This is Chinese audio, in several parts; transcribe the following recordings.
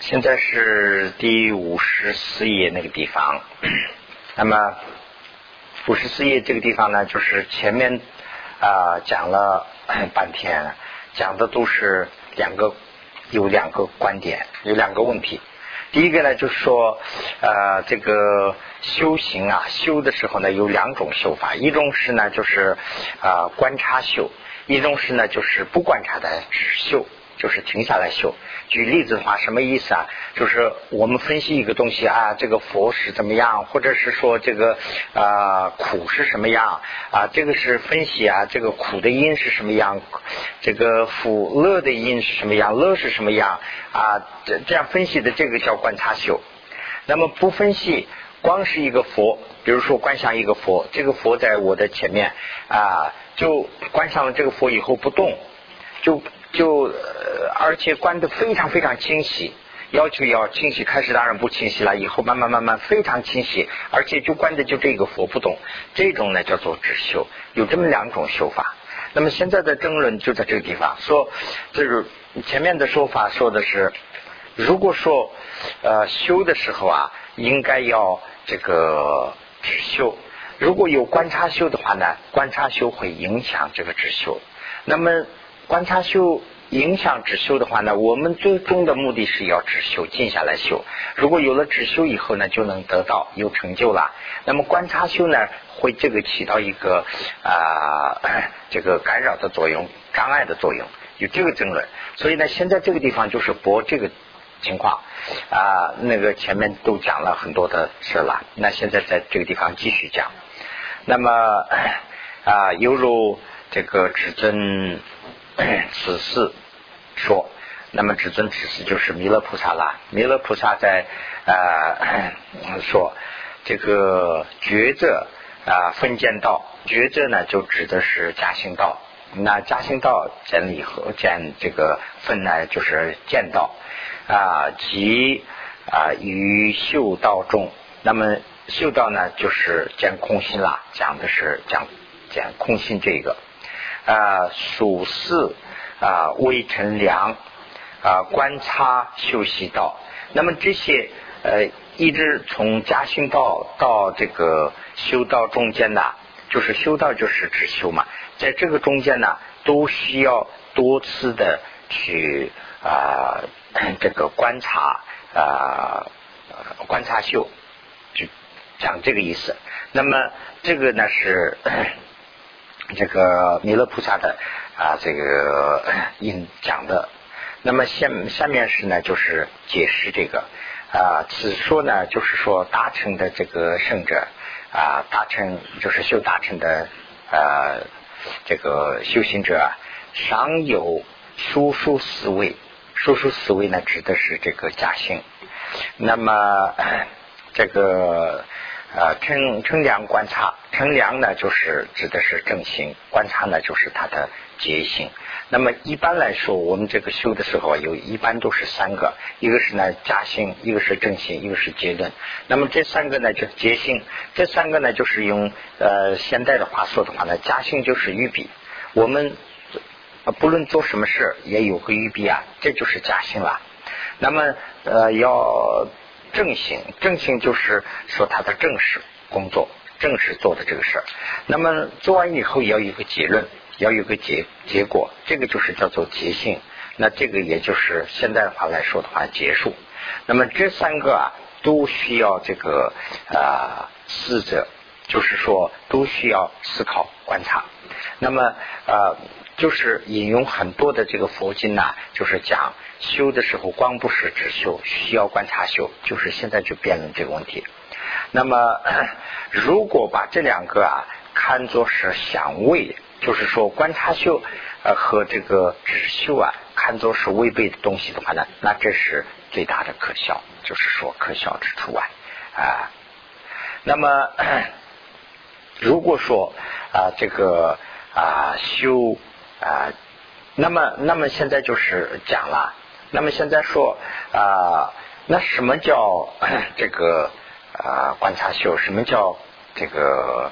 现在是第五十四页那个地方，那么五十四页这个地方呢，就是前面啊讲了 半天，讲的都是两个有两个观点，有两个问题。第一个呢，就是说呃这个修行啊，修的时候呢有两种修法，一种是呢就是啊观察修，一种是呢就是不观察的只修。就是停下来修。举例子的话，什么意思啊？就是我们分析一个东西啊，这个佛是怎么样，或者是说这个啊苦是什么样啊？这个是分析啊，这个苦的因是什么样？这个苦乐的因是什么样？乐是什么样啊？这这样分析的这个叫观察修。那么不分析，光是一个佛，比如说观想一个佛，这个佛在我的前面啊，就观想了这个佛以后不动，就。就呃，而且观的非常非常清晰，要求要清晰。开始当然不清晰了，以后慢慢慢慢非常清晰，而且就观的就这个佛不动，这种呢叫做止修。有这么两种修法。那么现在的争论就在这个地方，说就是前面的说法说的是，如果说呃修的时候啊，应该要这个止修。如果有观察修的话呢，观察修会影响这个止修。那么。观察修影响止修的话呢，我们最终的目的是要止修，静下来修。如果有了止修以后呢，就能得到有成就了。那么观察修呢，会这个起到一个啊 这个干扰的作用、障碍的作用，有这个争论。所以呢，现在这个地方就是博这个情况啊，那个前面都讲了很多的事了。那现在在这个地方继续讲。那么 啊，犹如这个至尊。此事说，那么至尊此事就是弥勒菩萨啦。弥勒菩萨在啊说这个觉者啊分见道，觉者呢就指的是加行道。那加行道见了以后，见这个分呢就是见道啊，即啊于修道中。那么修道呢就是见空心啦，讲的是讲讲空心这个。啊，属四啊，微尘良啊，观察修习道。那么这些呃，一直从嘉兴道到这个修道中间呢，就是修道就是指修嘛，在这个中间呢，都需要多次的去啊，这个观察啊，观察修，就讲这个意思。那么这个呢是。这个弥勒菩萨的啊，这个引讲的，那么下下面是呢，就是解释这个啊，此说呢，就是说大乘的这个圣者啊，大乘就是修大乘的啊，这个修行者，啊，常有殊殊思维，殊殊思维呢，指的是这个假性，那么这个。啊，称称量观察，称量呢就是指的是正心，观察呢就是它的结性。那么一般来说，我们这个修的时候，有一般都是三个，一个是呢假性，一个是正心，一个是结论。那么这三个呢就结性，这三个呢就是用呃现代的话说的话呢，假性就是预笔。我们不论做什么事也有个预笔啊，这就是假性了。那么呃要。正行，正行就是说他的正式工作，正式做的这个事儿。那么做完以后要有个结论，要有个结结果，这个就是叫做结性。那这个也就是现代化来说的话，结束。那么这三个啊，都需要这个啊思者，就是说都需要思考观察。那么啊。就是引用很多的这个佛经呐，就是讲修的时候光不是只修，需要观察修。就是现在就辩论这个问题。那么 如果把这两个啊看作是相位，就是说观察修呃和这个只修啊看作是违背的东西的话呢，那这是最大的可笑，就是说可笑之处啊啊。那么 如果说啊这个啊修。啊，那么，那么现在就是讲了。那么现在说啊，那什么叫 这个啊观察修？什么叫这个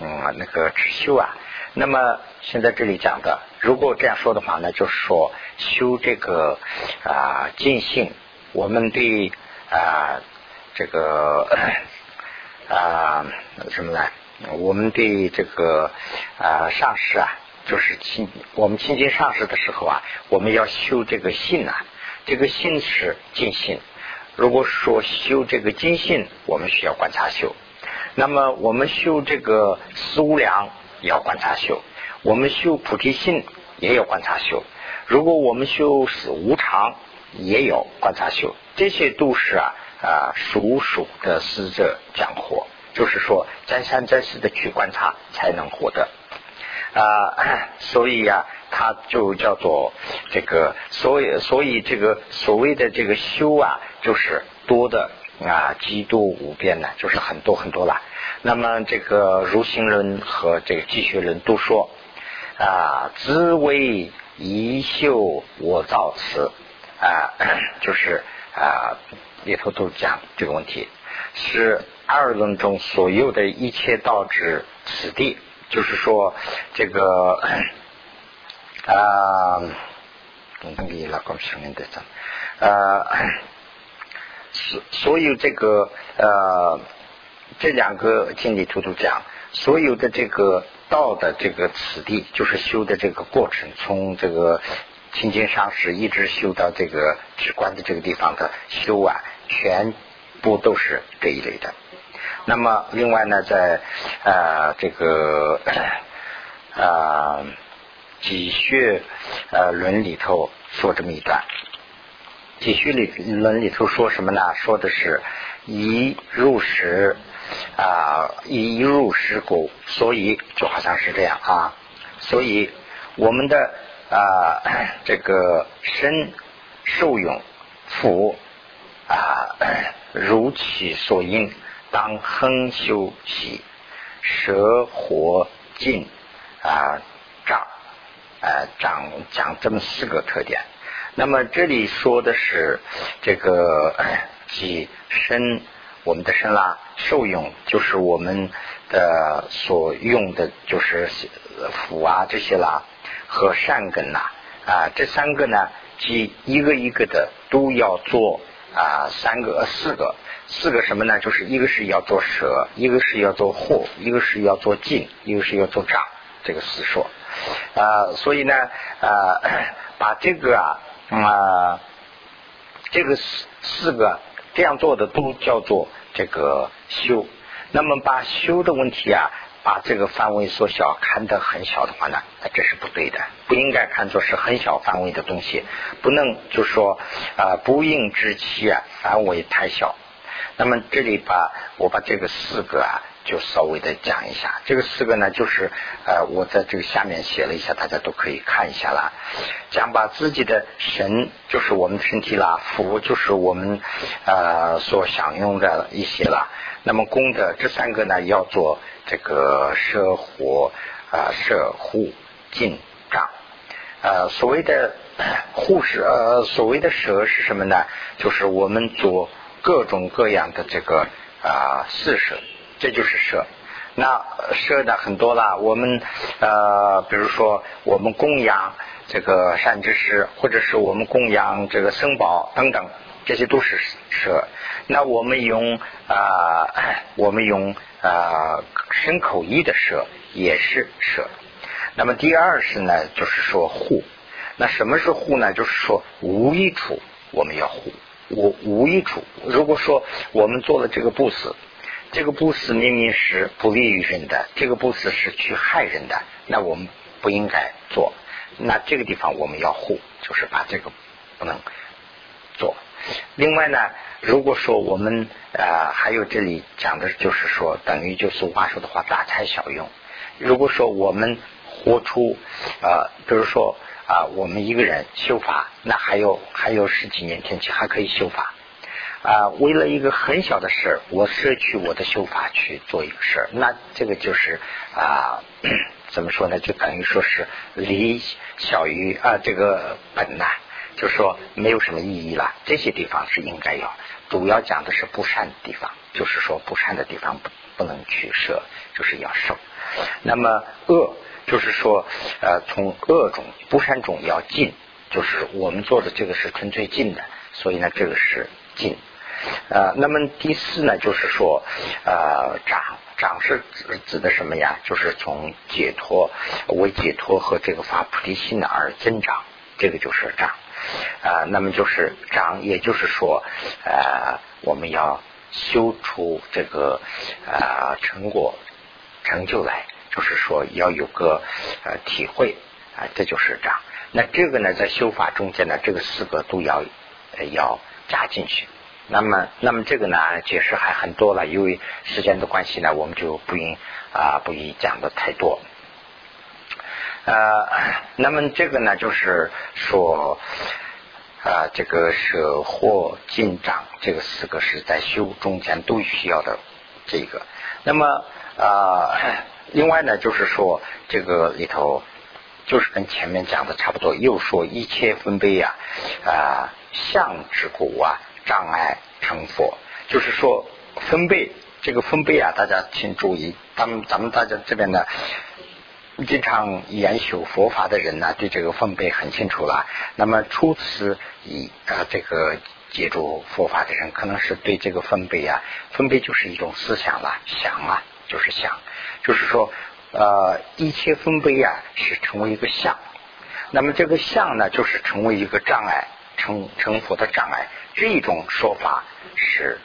嗯那个止修啊？那么现在这里讲的，如果这样说的话呢，就是说修这个啊尽性我们对啊这个啊什么呢？我们对这个啊上师啊，就是亲我们亲近上师的时候啊，我们要修这个信啊，这个信是尽信。如果说修这个精信，我们需要观察修；那么我们修这个思无量，也要观察修；我们修菩提心，也有观察修。如果我们修死无常，也有观察修。这些都是啊啊属属的死者讲活，就是说真三真四的去观察，才能获得啊。所以呀。它就叫做这个，所以所以这个所谓的这个修啊，就是多的啊，极多无边呢，就是很多很多了。那么这个如行人和这个继学人都说啊，自为一修我造此啊，就是啊里头都讲这个问题，是二论中所有的一切道之此地，就是说这个。啊，等等，给老高声音的，呃，所所有这个呃这两个经里头都讲，所有的这个道的这个此地，就是修的这个过程，从这个清净上师一直修到这个直观的这个地方的修啊，全部都是这一类的。那么另外呢，在啊这个啊。几穴呃论里头说这么一段，几穴里论里头说什么呢？说的是一入时啊，一入时谷，所以就好像是这样啊。所以我们的啊这个身受用福啊如其所应，当亨修习舌火尽啊长。呃，长讲这么四个特点。那么这里说的是这个即身，我们的身啦，受用就是我们的所用的，就是福啊这些啦和善根呐啊这三个呢，即一个一个的都要做啊三个四个四个什么呢？就是一个是要做舍，一个是要做惑，一个是要做净，一个是要做障，这个四说。啊，所以呢，啊，把这个啊，啊，这个四四个这样做的都叫做这个修。那么把修的问题啊，把这个范围缩小，看得很小的话呢，这是不对的，不应该看作是很小范围的东西，不能就说啊，不应之期啊，范围太小。那么这里把我把这个四个啊。就稍微的讲一下，这个四个呢，就是呃，我在这个下面写了一下，大家都可以看一下啦。讲把自己的神，就是我们的身体啦，福就是我们呃所享用的一些啦。那么功德这三个呢，要做这个摄活啊摄护进障。呃，所谓的护士呃，所谓的舍是什么呢？就是我们做各种各样的这个啊四舍。这就是舍，那舍的很多了。我们呃，比如说我们供养这个善知识，或者是我们供养这个僧宝等等，这些都是舍。那我们用啊，我们用啊身口意的舍也是舍。那么第二是呢，就是说护。那什么是护呢？就是说无一处我们要护，无无一处。如果说我们做了这个布施。这个布施明明是不利于人的，这个布施是去害人的，那我们不应该做。那这个地方我们要护，就是把这个不能做。另外呢，如果说我们呃还有这里讲的就是说，等于就俗话说的话，大材小用。如果说我们活出呃，比如说啊，我们一个人修法，那还有还有十几年天气还可以修法。啊，为了一个很小的事儿，我舍去我的修法去做一个事儿，那这个就是啊，怎么说呢？就等于说是离小于啊这个本呐，就说没有什么意义了。这些地方是应该要，主要讲的是不善的地方，就是说不善的地方不不能取舍，就是要受。那么恶，就是说呃从恶中不善中要进，就是我们做的这个是纯粹进的。所以呢，这个是进。呃，那么第四呢，就是说，呃，长长是指指的什么呀？就是从解脱为解脱和这个发菩提心的而增长，这个就是长。啊，那么就是长，也就是说，呃，我们要修出这个啊成果成就来，就是说要有个呃体会啊，这就是这样。那这个呢，在修法中间呢，这个四个都要要加进去。那么，那么这个呢，解释还很多了，因为时间的关系呢，我们就不应啊不宜讲的太多。呃，那么这个呢，就是说啊，这个舍获进长这个四个是在修中间都需要的这个。那么啊，另外呢，就是说这个里头就是跟前面讲的差不多，又说一切分贝呀啊相之故啊。障碍成佛，就是说分贝这个分贝啊，大家请注意。咱们咱们大家这边呢，经常研修佛法的人呢，对这个分贝很清楚了。那么初次以啊这个接触佛法的人，可能是对这个分贝啊，分贝就是一种思想了，想啊就是想，就是说呃一切分贝啊是成为一个相，那么这个相呢，就是成为一个障碍，成成佛的障碍。这种说法是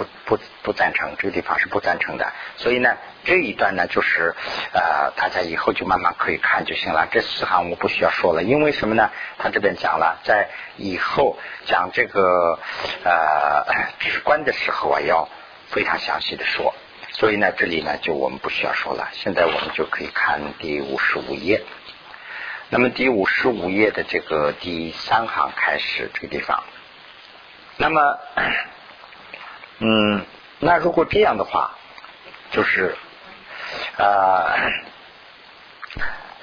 不不不赞成，这个地方是不赞成的。所以呢，这一段呢，就是呃，大家以后就慢慢可以看就行了。这四行我不需要说了，因为什么呢？他这边讲了，在以后讲这个呃直观的时候啊，要非常详细的说。所以呢，这里呢，就我们不需要说了。现在我们就可以看第五十五页。那么第五十五页的这个第三行开始，这个地方。那么，嗯，那如果这样的话，就是啊，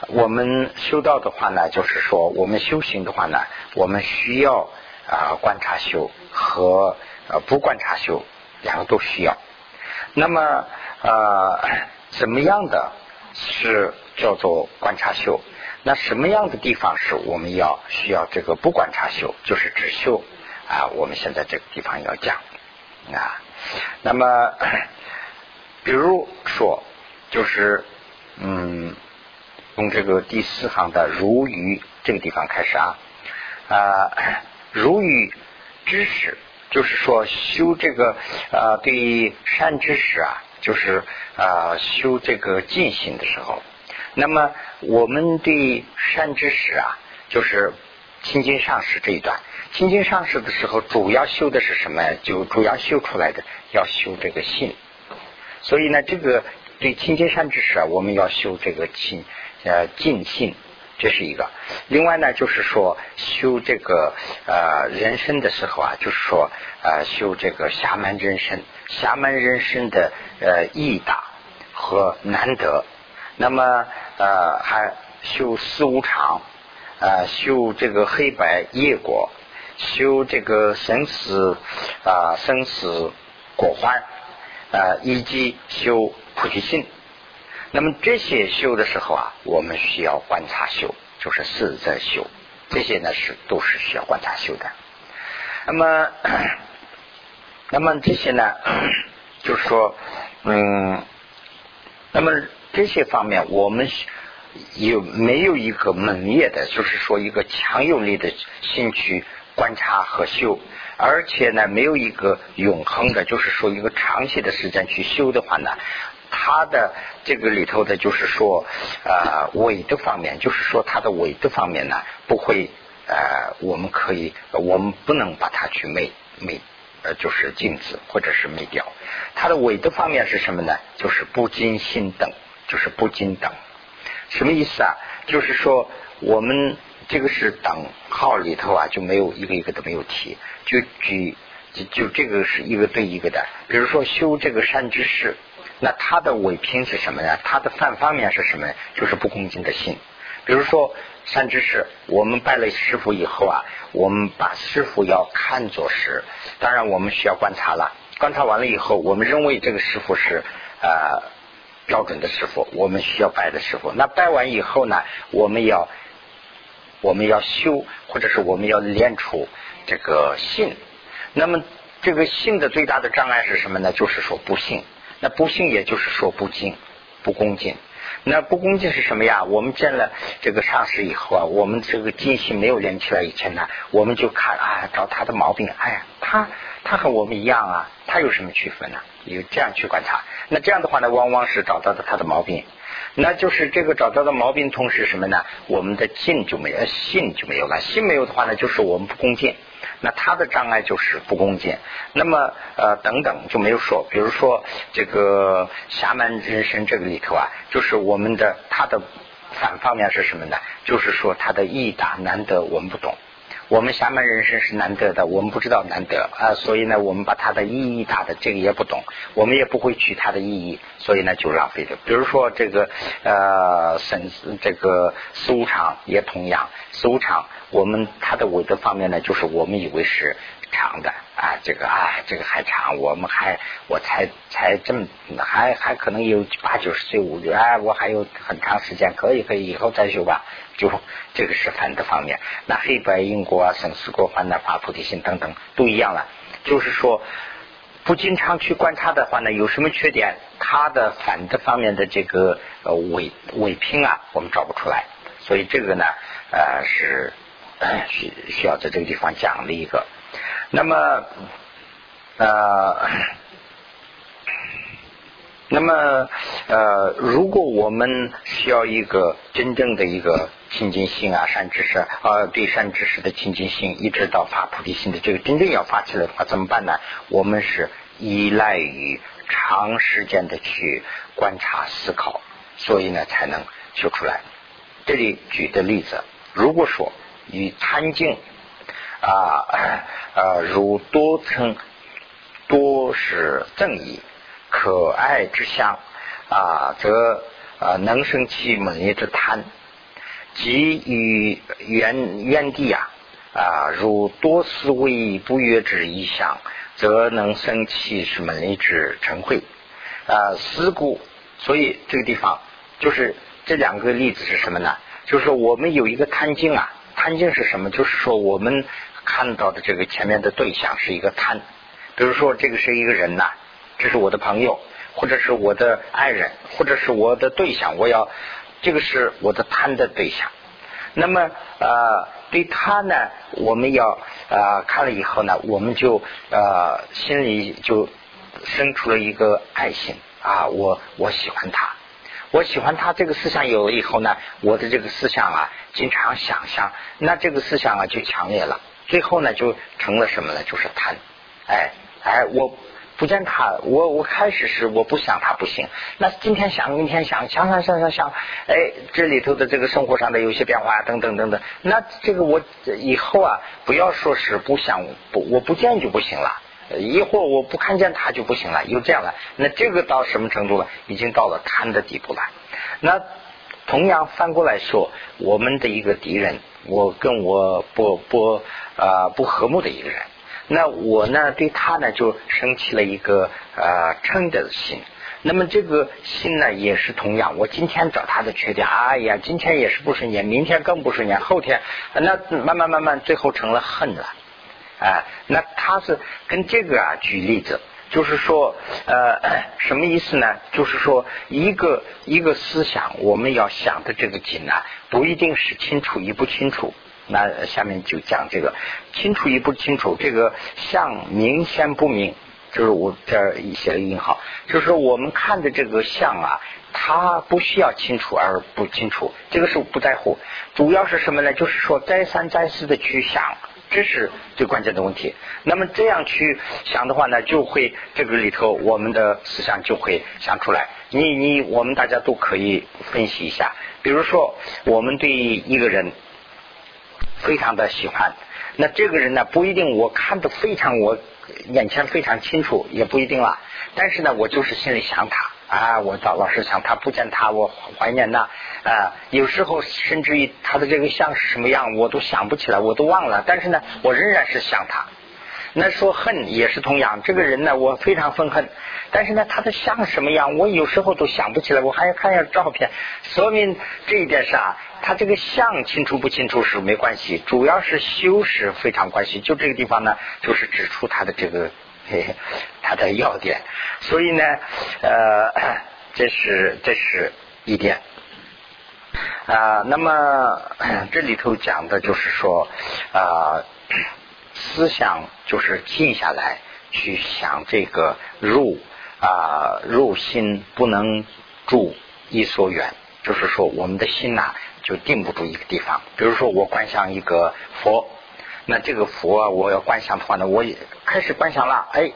我们修道的话呢，就是说我们修行的话呢，我们需要啊观察修和呃不观察修两个都需要。那么啊，怎么样的是叫做观察修？那什么样的地方是我们要需要这个不观察修？就是只修。啊，我们现在这个地方要讲啊，那么比如说，就是嗯，从这个第四行的如鱼这个地方开始啊啊，如鱼知识，就是说修这个啊对善知识啊，就是啊修这个进行的时候，那么我们对善知识啊，就是清净上师这一段。清净上师的时候，主要修的是什么？就主要修出来的要修这个信。所以呢，这个对清净善知识啊，我们要修这个清呃尽性，这是一个。另外呢，就是说修这个呃人生的时候啊，就是说呃修这个侠门人生，侠门人生的呃义大和难得。那么呃还修四无常，呃修这个黑白业果。修这个生死啊，生死果幻啊，以及修菩提心。那么这些修的时候啊，我们需要观察修，就是四在修。这些呢是都是需要观察修的。那么，那么这些呢，就是说，嗯，那么这些方面，我们有没有一个门业的，就是说一个强有力的兴趣？观察和修，而且呢，没有一个永恒的，就是说一个长期的时间去修的话呢，它的这个里头的，就是说呃伪的方面，就是说它的伪的方面呢，不会呃，我们可以，我们不能把它去昧昧，呃，就是禁止或者是灭掉。它的伪的方面是什么呢？就是不尽心等，就是不尽等，什么意思啊？就是说我们。这个是等号里头啊，就没有一个一个都没有提，就举就就这个是一个对一个的。比如说修这个善知识，那他的伪品是什么呢？他的反方面是什么？就是不恭敬的心。比如说善知识，我们拜了师傅以后啊，我们把师傅要看作是，当然我们需要观察了。观察完了以后，我们认为这个师傅是呃标准的师傅，我们需要拜的师傅。那拜完以后呢，我们要。我们要修，或者是我们要练出这个信。那么这个信的最大的障碍是什么呢？就是说不信。那不信也就是说不敬、不恭敬。那不恭敬是什么呀？我们见了这个上师以后啊，我们这个精心没有连起来以前呢，我们就看啊，找他的毛病。哎呀，他他和我们一样啊，他有什么区分呢？有这样去观察。那这样的话呢，往往是找到的他的毛病。那就是这个找到的毛病，同时什么呢？我们的敬就没有，信就没有了。信没有的话呢，就是我们不恭敬。那他的障碍就是不恭敬。那么呃等等就没有说，比如说这个侠门人生这个里头啊，就是我们的他的反方面是什么呢？就是说他的义大难得，我们不懂。我们侠门人生是难得的，我们不知道难得啊，所以呢，我们把它的意义打的这个也不懂，我们也不会取它的意义，所以呢就浪费掉。比如说这个呃，沈这个四无常也同样，四无常我们它的伟德方面呢，就是我们以为是长的啊，这个啊这个还长，我们还我才才这么还还可能有八九十岁五六哎，我还有很长时间，可以可以以后再修吧。就这个是反的方面，那黑白因果啊、生死过患难发菩提心等等都一样了。就是说，不经常去观察的话呢，有什么缺点？它的反的方面的这个呃伪伪拼啊，我们找不出来。所以这个呢，呃是 需需要在这个地方讲的一个。那么呃。那么，呃，如果我们需要一个真正的一个清净心啊，善知识啊，对善知识的清净心，一直到发菩提心的这个真正要发起来的话，怎么办呢？我们是依赖于长时间的去观察思考，所以呢，才能修出来。这里举的例子，如果说与贪净啊，呃，如多称多是正义。可爱之相啊，则啊能生起猛烈之贪；即与原原地啊啊，如多思维不悦之意想，则能生起是猛烈之嗔恚啊。思故，所以这个地方就是这两个例子是什么呢？就是说我们有一个贪境啊，贪境是什么？就是说我们看到的这个前面的对象是一个贪，比如说这个是一个人呐。这是我的朋友，或者是我的爱人，或者是我的对象，我要这个是我的贪的对象。那么呃，对他呢，我们要呃看了以后呢，我们就呃心里就生出了一个爱心啊，我我喜欢他，我喜欢他这个思想有了以后呢，我的这个思想啊，经常想象，那这个思想啊就强烈了，最后呢就成了什么呢？就是贪，哎哎我。不见他，我我开始是我不想他不行。那今天想，明天想，想想想想想，哎，这里头的这个生活上的有些变化等等等等。那这个我以后啊，不要说是不想不，我不见就不行了。一会儿我不看见他就不行了，又这样了。那这个到什么程度了？已经到了贪的地步了。那同样反过来说，我们的一个敌人，我跟我不不啊不和睦的一个人。那我呢，对他呢就升起了一个呃嗔的心。那么这个心呢也是同样，我今天找他的缺点，哎呀，今天也是不顺眼，明天更不顺眼，后天那慢慢慢慢最后成了恨了。哎，那他是跟这个啊举例子，就是说呃 什么意思呢？就是说一个一个思想，我们要想的这个紧呢，不一定是清楚与不清楚。那下面就讲这个清楚与不清楚，这个相明显不明，就是我这儿写了引号，就是我们看的这个相啊，它不需要清楚而不清楚，这个是不在乎，主要是什么呢？就是说再三再四的去想，这是最关键的问题。那么这样去想的话呢，就会这个里头我们的思想就会想出来。你你我们大家都可以分析一下，比如说我们对一个人。非常的喜欢，那这个人呢不一定我看的非常我眼前非常清楚，也不一定了。但是呢，我就是心里想他啊，我老老是想他，不见他我怀念呐啊。有时候甚至于他的这个像是什么样，我都想不起来，我都忘了。但是呢，我仍然是想他。那说恨也是同样，这个人呢，我非常愤恨，但是呢，他的像什么样，我有时候都想不起来，我还要看一下照片，说明这一点是啊，他这个像清楚不清楚是没关系，主要是修饰非常关系。就这个地方呢，就是指出他的这个 他的要点，所以呢，呃，这是这是一点。啊，那么这里头讲的就是说，啊，思想就是静下来去想这个入啊入心不能住一所远，就是说我们的心呐就定不住一个地方。比如说我观想一个佛，那这个佛啊我要观想的话呢，我也开始观想了，哎，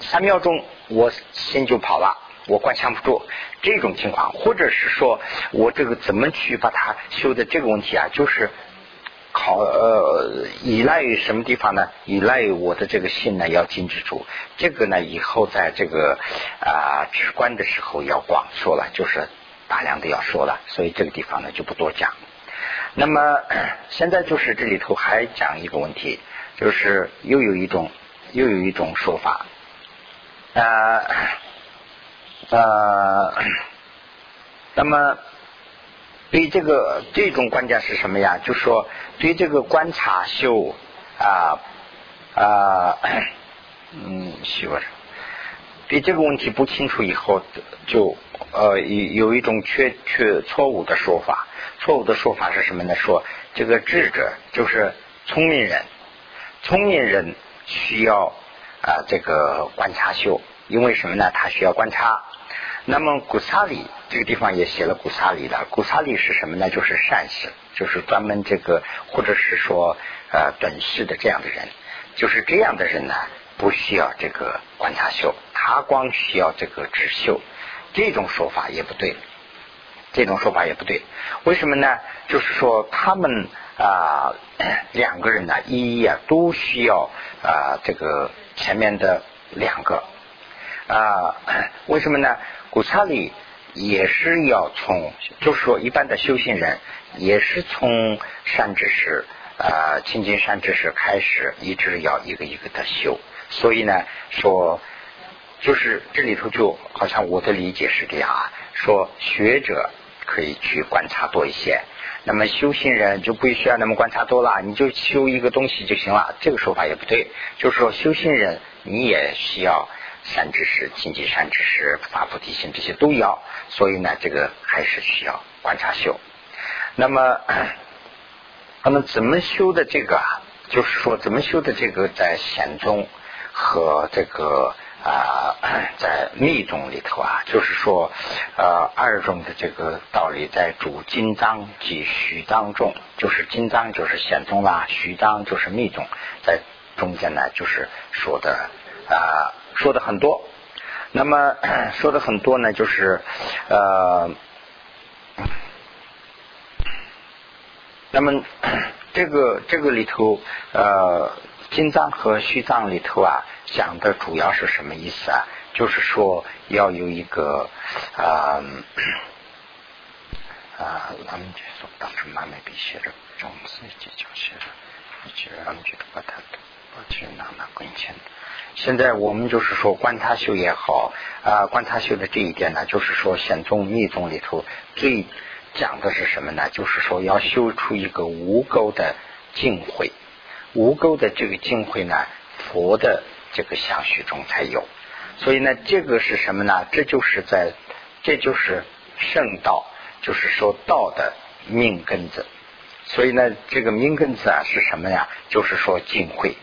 三秒钟我心就跑了。我观想不住这种情况，或者是说我这个怎么去把它修的这个问题啊，就是考呃依赖于什么地方呢？依赖于我的这个心呢要禁止住。这个呢以后在这个啊直观的时候要广说了，就是大量的要说了，所以这个地方呢就不多讲。那么 现在就是这里头还讲一个问题，就是又有一种又有一种说法啊。呃，那么对这个这种观点是什么呀？就说对这个观察修啊啊 嗯，媳妇儿，对这个问题不清楚以后，就呃有有一种缺缺错误的说法。错误的说法是什么呢？说这个智者就是聪明人，聪明人需要啊这个观察修，因为什么呢？他需要观察。那么古萨里这个地方也写了古萨里的，古萨里是什么呢？就是善事，就是专门这个或者是说呃本事的这样的人，就是这样的人呢，不需要这个观察修，他光需要这个止修，这种说法也不对，这种说法也不对，为什么呢？就是说他们啊两个人呢，一一啊都需要啊这个前面的两个啊，为什么呢？古刹里也是要从，就是说一般的修行人也是从善知识啊，亲近善知识开始，一直要一个一个的修。所以呢，说就是这里头就好像我的理解是这样啊，说学者可以去观察多一些，那么修行人就不需要那么观察多了，你就修一个东西就行了。这个说法也不对，就是说修行人你也需要。善知识、亲近善知识、发菩提心，这些都要，所以呢，这个还是需要观察修。那么，那么怎么修的这个啊？就是说，怎么修的这个，在显宗和这个啊，在密宗里头啊，就是说，呃，二中的这个道理，在主金章及虚章中，就是金章就是显宗啦，虚章就是密宗，在中间呢，就是说的啊。说的很多，那么说的很多呢，就是呃，那么这个这个里头呃，心藏和虚藏里头啊，讲的主要是什么意思啊？就是说要有一个啊啊，咱们就说当时慢慢笔写着，种子技巧写着，一句两句的把它把去拿拿滚钱。现在我们就是说观他修也好啊，观他修的这一点呢，就是说显宗密宗里头最讲的是什么呢？就是说要修出一个无垢的净慧，无垢的这个净慧呢，佛的这个相续中才有。所以呢，这个是什么呢？这就是在，这就是圣道，就是说道的命根子。所以呢，这个命根子啊是什么呀？就是说净慧。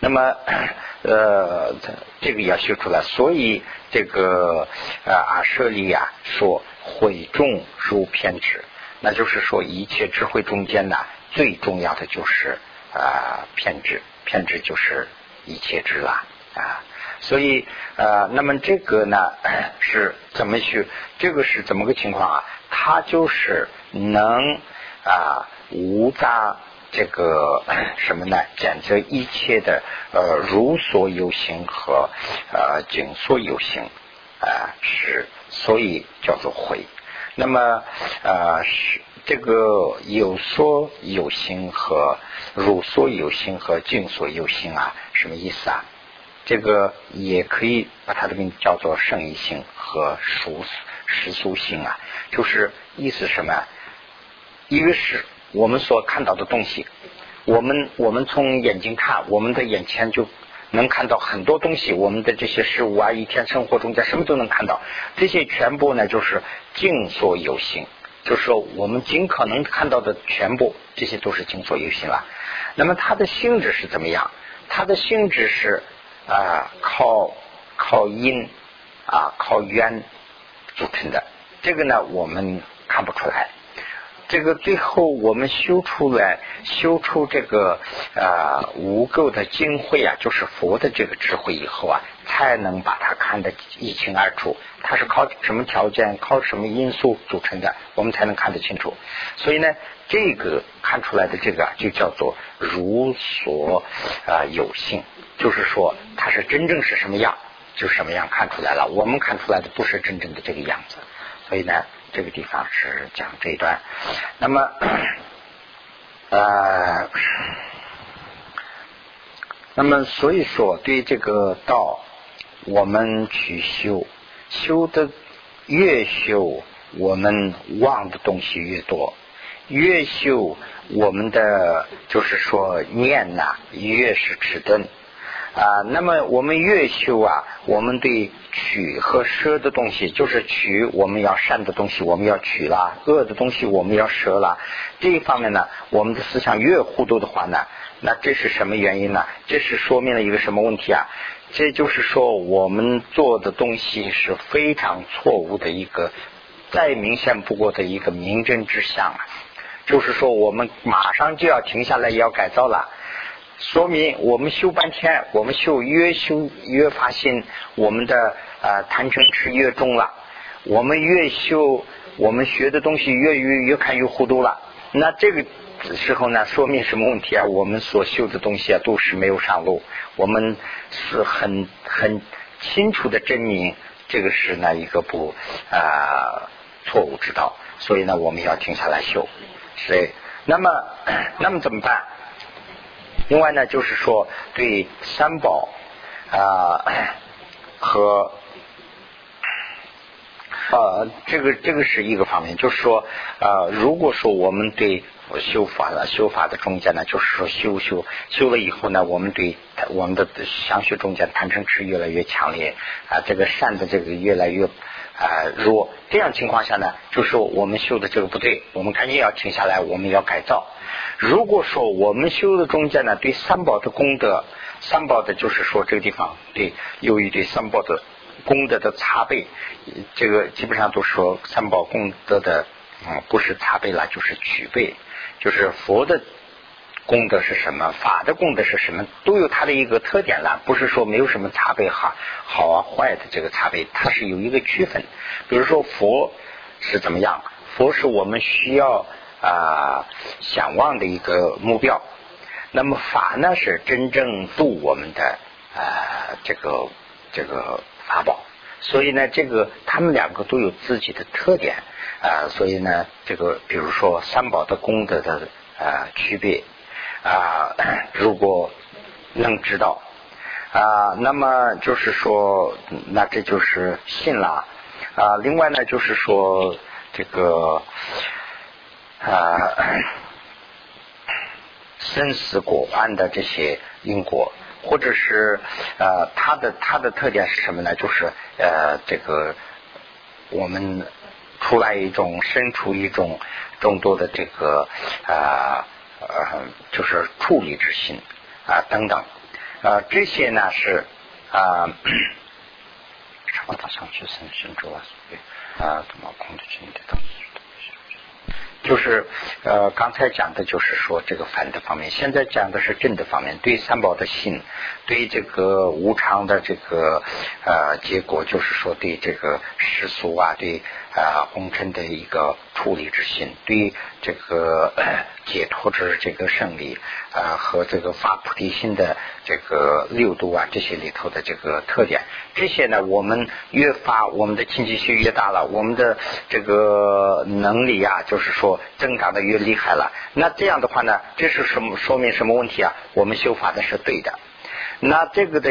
那么，呃，这个要修出来，所以这个啊阿舍利啊说慧众如偏执，那就是说一切智慧中间呢，最重要的就是啊偏执，偏执就是一切之啦啊，所以呃，那么这个呢 是怎么去？这个是怎么个情况啊？它就是能啊无杂。这个 什么呢？检测一切的呃如所有形和呃景所有形啊是，所以叫做慧。那么呃是这个有所有心和如所有心和静所有心啊，什么意思啊？这个也可以把它的名叫做圣意性和俗世俗性啊，就是意思什么？一个是我们所看到的东西，我们我们从眼睛看，我们的眼前就能看到很多东西，我们的这些事物啊，一天生活中间什么都能看到，这些全部呢就是静所有性，就是说我们尽可能看到的全部，这些都是经所有性了。那么它的性质是怎么样？它的性质是。啊，靠靠因啊，靠缘组成的。这个呢，我们看不出来。这个最后我们修出来，修出这个啊无垢的精慧啊，就是佛的这个智慧以后啊，才能把它看得一清二楚。它是靠什么条件，靠什么因素组成的，我们才能看得清楚。所以呢，这个看出来的这个就叫做如所啊有性。就是说，它是真正是什么样，就什么样看出来了。我们看出来的不是真正的这个样子，所以呢，这个地方是讲这一段。那么，呃，那么所以说，对这个道，我们去修，修的越修，我们忘的东西越多；越修，我们的就是说念呐，越是迟钝。啊，那么我们越修啊，我们对取和舍的东西，就是取我们要善的东西，我们要取了；恶的东西我们要舍了。这一方面呢，我们的思想越糊涂的话呢，那这是什么原因呢？这是说明了一个什么问题啊？这就是说，我们做的东西是非常错误的一个再明显不过的一个明真之相啊！就是说，我们马上就要停下来要改造了。说明我们修半天，我们修越修越发现我们的呃贪嗔痴越重了。我们越修，我们学的东西越越越看越糊涂了。那这个时候呢，说明什么问题啊？我们所修的东西啊，都是没有上路。我们是很很清楚的证明，这个是那一个不啊错误之道。所以呢，我们要停下来修。所以，那么 那么怎么办？另外呢，就是说对三宝啊和呃这个这个是一个方面，就是说呃如果说我们对修法了修法的中间呢，就是说修修修了以后呢，我们对我们的相学中间贪嗔痴越来越强烈啊，这个善的这个越来越啊弱，这样情况下呢，就说我们修的这个不对，我们赶紧要停下来，我们要改造。如果说我们修的中间呢，对三宝的功德，三宝的就是说这个地方对，由于对三宝的功德的差倍，这个基本上都说三宝功德的啊不是差倍了，就是取倍，就是佛的功德是什么，法的功德是什么，都有它的一个特点了，不是说没有什么茶杯好好啊坏的这个茶杯，它是有一个区分。比如说佛是怎么样，佛是我们需要。啊，想望的一个目标。那么法呢，是真正度我们的啊这个这个法宝。所以呢，这个他们两个都有自己的特点啊。所以呢，这个比如说三宝的功德的啊区别啊，如果能知道啊，那么就是说，那这就是信了啊。另外呢，就是说这个。啊，生死果案的这些因果，或者是呃，它的它的特点是什么呢？就是呃，这个我们出来一种生出一种众多的这个啊呃，就是处理之心啊等等啊，这些呢是啊，什么大上去生生出啊，啊，怎么控制你的东西？就是呃，刚才讲的就是说这个反的方面，现在讲的是正的方面。对三宝的信，对这个无常的这个呃结果，就是说对这个世俗啊，对啊红尘的一个处理之心，对这个解脱之这个胜利啊和这个发菩提心的这个六度啊这些里头的这个特点，这些呢我们越发我们的清净心越大了，我们的这个能力啊就是说增长的越厉害了。那这样的话呢，这是什么说明什么问题啊？我们修法的是对的。那这个的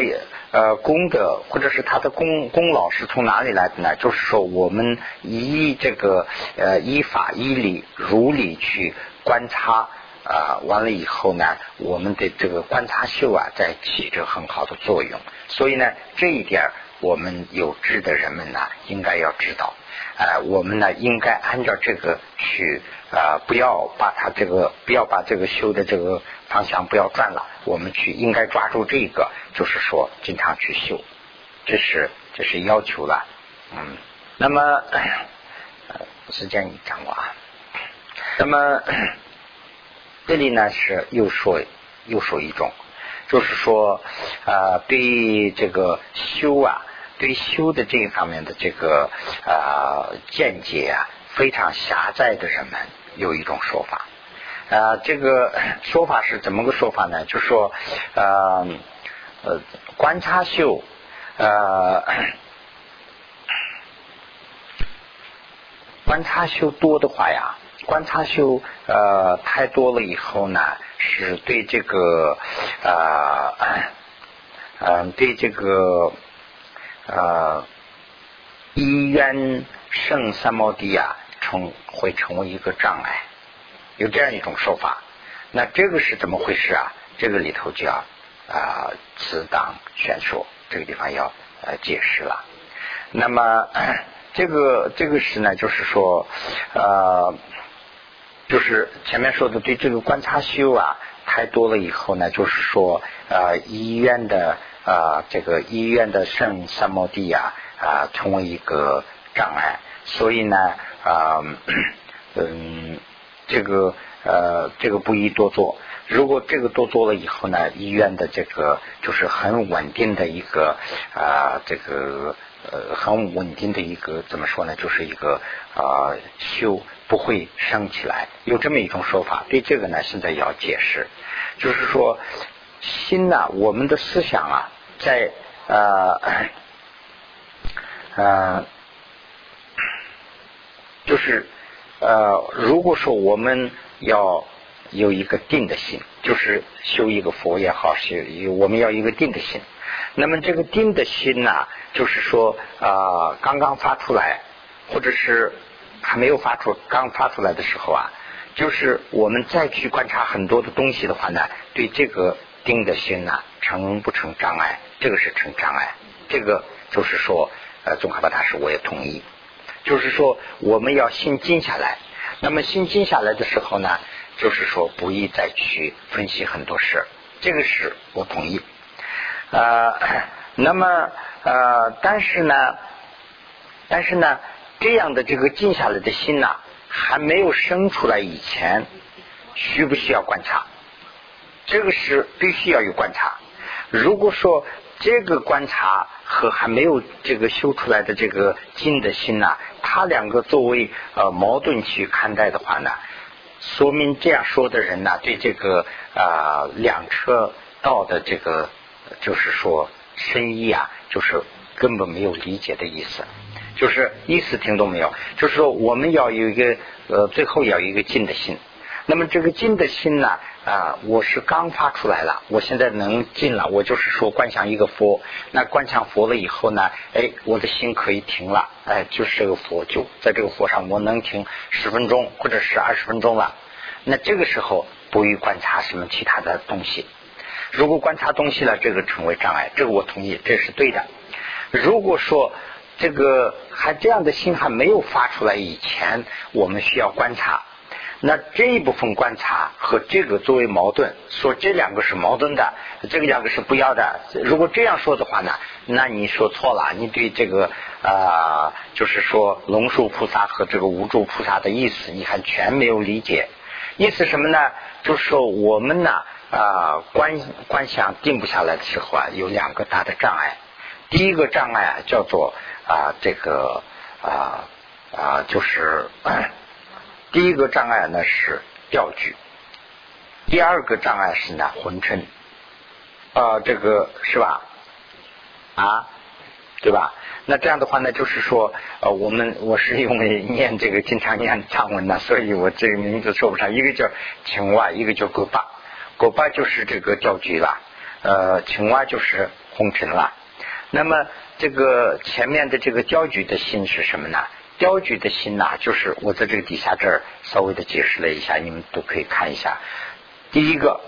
呃功德或者是他的功功劳是从哪里来的呢？就是说我们依这个呃依法依理如理去观察啊，完了以后呢，我们的这个观察修啊在起着很好的作用。所以呢，这一点我们有志的人们呢，应该要知道。呃，我们呢应该按照这个去啊，不要把它这个不要把这个修的这个方向不要转了，我们去应该抓住这个，就是说经常去修，这是这是要求了，嗯，那么时间你讲过啊，那么这里呢是又说又说一种，就是说啊对这个修啊。对修的这一方面的这个啊见解啊非常狭窄的人们有一种说法啊，这个说法是怎么个说法呢？就说呃呃观察修呃观察修多的话呀，观察修呃太多了以后呢，是对这个啊嗯对这个。呃，医院圣三摩地啊，成会成为一个障碍，有这样一种说法。那这个是怎么回事啊？这个里头就要啊，此当宣说，这个地方要呃解释了。那么这个这个是呢，就是说呃，就是前面说的对这个观察修啊太多了以后呢，就是说呃医院的。啊，这个医院的圣三摩地啊，啊，成为一个障碍，所以呢，啊，嗯，这个呃，这个不宜多做。如果这个多做了以后呢，医院的这个就是很稳定的一个啊，这个呃，很稳定的一个怎么说呢？就是一个啊，修不会升起来。有这么一种说法，对这个呢，现在要解释，就是说心呐，我们的思想啊。在呃呃，就是呃，如果说我们要有一个定的心，就是修一个佛也好，修我们要一个定的心。那么这个定的心呢，就是说啊，刚刚发出来，或者是还没有发出，刚发出来的时候啊，就是我们再去观察很多的东西的话呢，对这个定的心呢，成不成障碍？这个是成障碍，这个就是说，呃，宗喀巴大师我也同意，就是说我们要心静下来，那么心静下来的时候呢，就是说不宜再去分析很多事，这个是我同意，呃，那么呃，但是呢，但是呢，这样的这个静下来的心呐，还没有生出来以前，需不需要观察？这个是必须要有观察，如果说。这个观察和还没有这个修出来的这个静的心呐，他两个作为呃矛盾去看待的话呢，说明这样说的人呢，对这个啊两车道的这个就是说深意啊，就是根本没有理解的意思，就是意思听懂没有？就是说我们要有一个呃最后要有一个静的心。那么这个静的心呢啊，我是刚发出来了，我现在能静了，我就是说观想一个佛，那观想佛了以后呢，哎，我的心可以停了，哎，就是这个佛就在这个佛上，我能停十分钟或者是二十分钟了。那这个时候不予观察什么其他的东西，如果观察东西了，这个成为障碍，这个我同意，这是对的。如果说这个还这样的心还没有发出来以前，我们需要观察。那这一部分观察和这个作为矛盾，说这两个是矛盾的，这个两个是不要的。如果这样说的话呢，那你说错了，你对这个啊，就是说龙树菩萨和这个无住菩萨的意思，你还全没有理解。意思什么呢？就是说我们呢啊观观想定不下来的时候啊，有两个大的障碍。第一个障碍啊叫做啊这个啊啊，就是第一个障碍呢是钓具，第二个障碍是呢浑称，啊，这个是吧？啊，对吧？那这样的话呢，就是说，呃，我们我是因为念这个经常念藏文呢，所以我这个名字说不上。一个叫青蛙，一个叫狗巴，狗巴就是这个钓具了，呃，青蛙就是红尘了。那么这个前面的这个钓具的心是什么呢？钓具的心呐，就是我在这个底下这儿稍微的解释了一下，你们都可以看一下。第一个，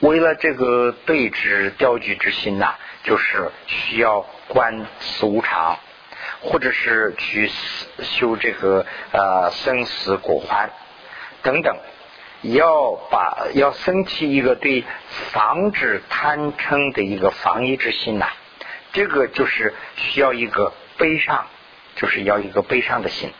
为了这个对峙钓具之心呐，就是需要。观四无常，或者是去修这个呃生死果环等等，要把要升起一个对防止贪嗔的一个防御之心呐，这个就是需要一个悲伤，就是要一个悲伤的心。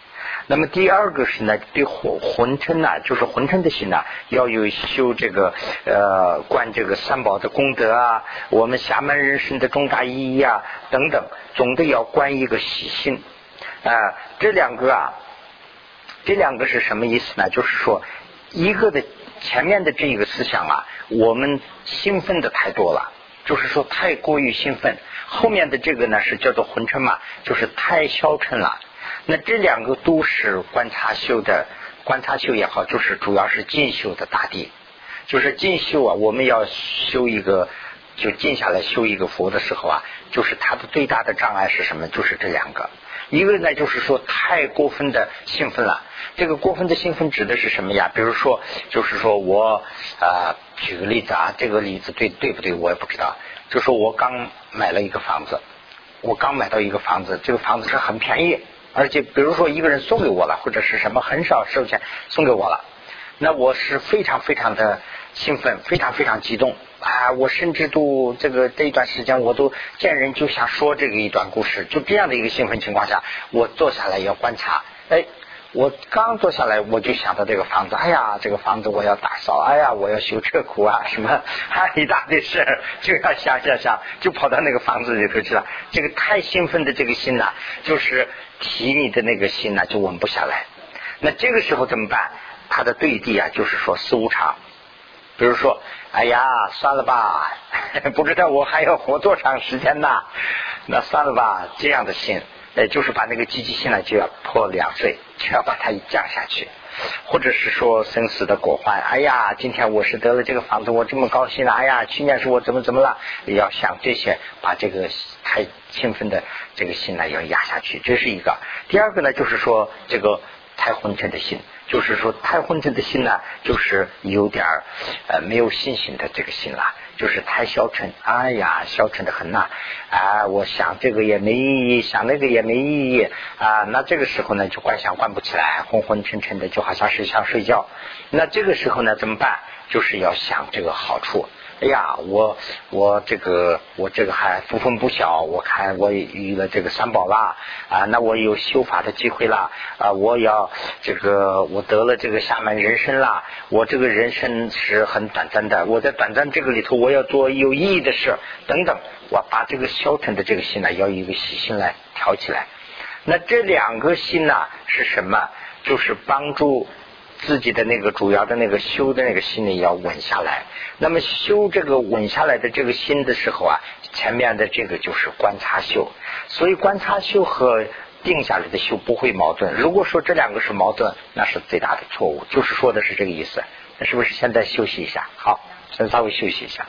那么第二个是呢，对魂魂称呐，就是魂称的心呐，要有修这个呃观这个三宝的功德啊，我们侠门人生的重大意义啊等等，总得要观一个喜心啊。这两个啊，这两个是什么意思呢？就是说，一个的前面的这一个思想啊，我们兴奋的太多了，就是说太过于兴奋；后面的这个呢，是叫做魂称嘛，就是太消沉了。那这两个都是观察修的，观察修也好，就是主要是进修的大地，就是进修啊。我们要修一个，就静下来修一个佛的时候啊，就是它的最大的障碍是什么？就是这两个。一个呢，就是说太过分的兴奋了。这个过分的兴奋指的是什么呀？比如说，就是说我啊，举个例子啊，这个例子对对不对？我也不知道。就说我刚买了一个房子，我刚买到一个房子，这个房子是很便宜。而且，比如说一个人送给我了，或者是什么很少收钱送给我了，那我是非常非常的兴奋，非常非常激动啊！我甚至都这个这一段时间，我都见人就想说这个一段故事，就这样的一个兴奋情况下，我坐下来要观察，哎。我刚坐下来，我就想到这个房子。哎呀，这个房子我要打扫，哎呀，我要修车库啊，什么 一大堆事儿，就要想想想，就跑到那个房子里头去了。这个太兴奋的这个心呐，就是提你的那个心呐，就稳不下来。那这个时候怎么办？他的对地啊，就是说四无常。比如说，哎呀，算了吧，不知道我还要活多长时间呐。那算了吧，这样的心。呃，就是把那个积极性呢，就要破两岁，就要把它降下去，或者是说生死的果患。哎呀，今天我是得了这个房子，我这么高兴了。哎呀，去年是我怎么怎么了？也要想这些，把这个太兴奋的这个心呢，要压下去。这是一个。第二个呢，就是说这个太昏沉的心，就是说太昏沉的心呢，就是有点呃没有信心的这个心了。就是太消沉，哎呀，消沉的很呐！啊，我想这个也没意义，想那个也没意义啊。那这个时候呢，就观想观不起来，昏昏沉沉的，就好像是想睡觉。那这个时候呢，怎么办？就是要想这个好处。哎呀，我我这个我这个还福分不小，我看我遇了这个三宝啦啊，那我有修法的机会啦啊，我要这个我得了这个下面人生啦，我这个人生是很短暂的，我在短暂这个里头，我要做有意义的事等等，我把这个消沉的这个心呢，要一个喜心来调起来。那这两个心呢是什么？就是帮助。自己的那个主要的那个修的那个心里要稳下来，那么修这个稳下来的这个心的时候啊，前面的这个就是观察修，所以观察修和定下来的修不会矛盾。如果说这两个是矛盾，那是最大的错误。就是说的是这个意思，那是不是现在休息一下？好，先稍微休息一下。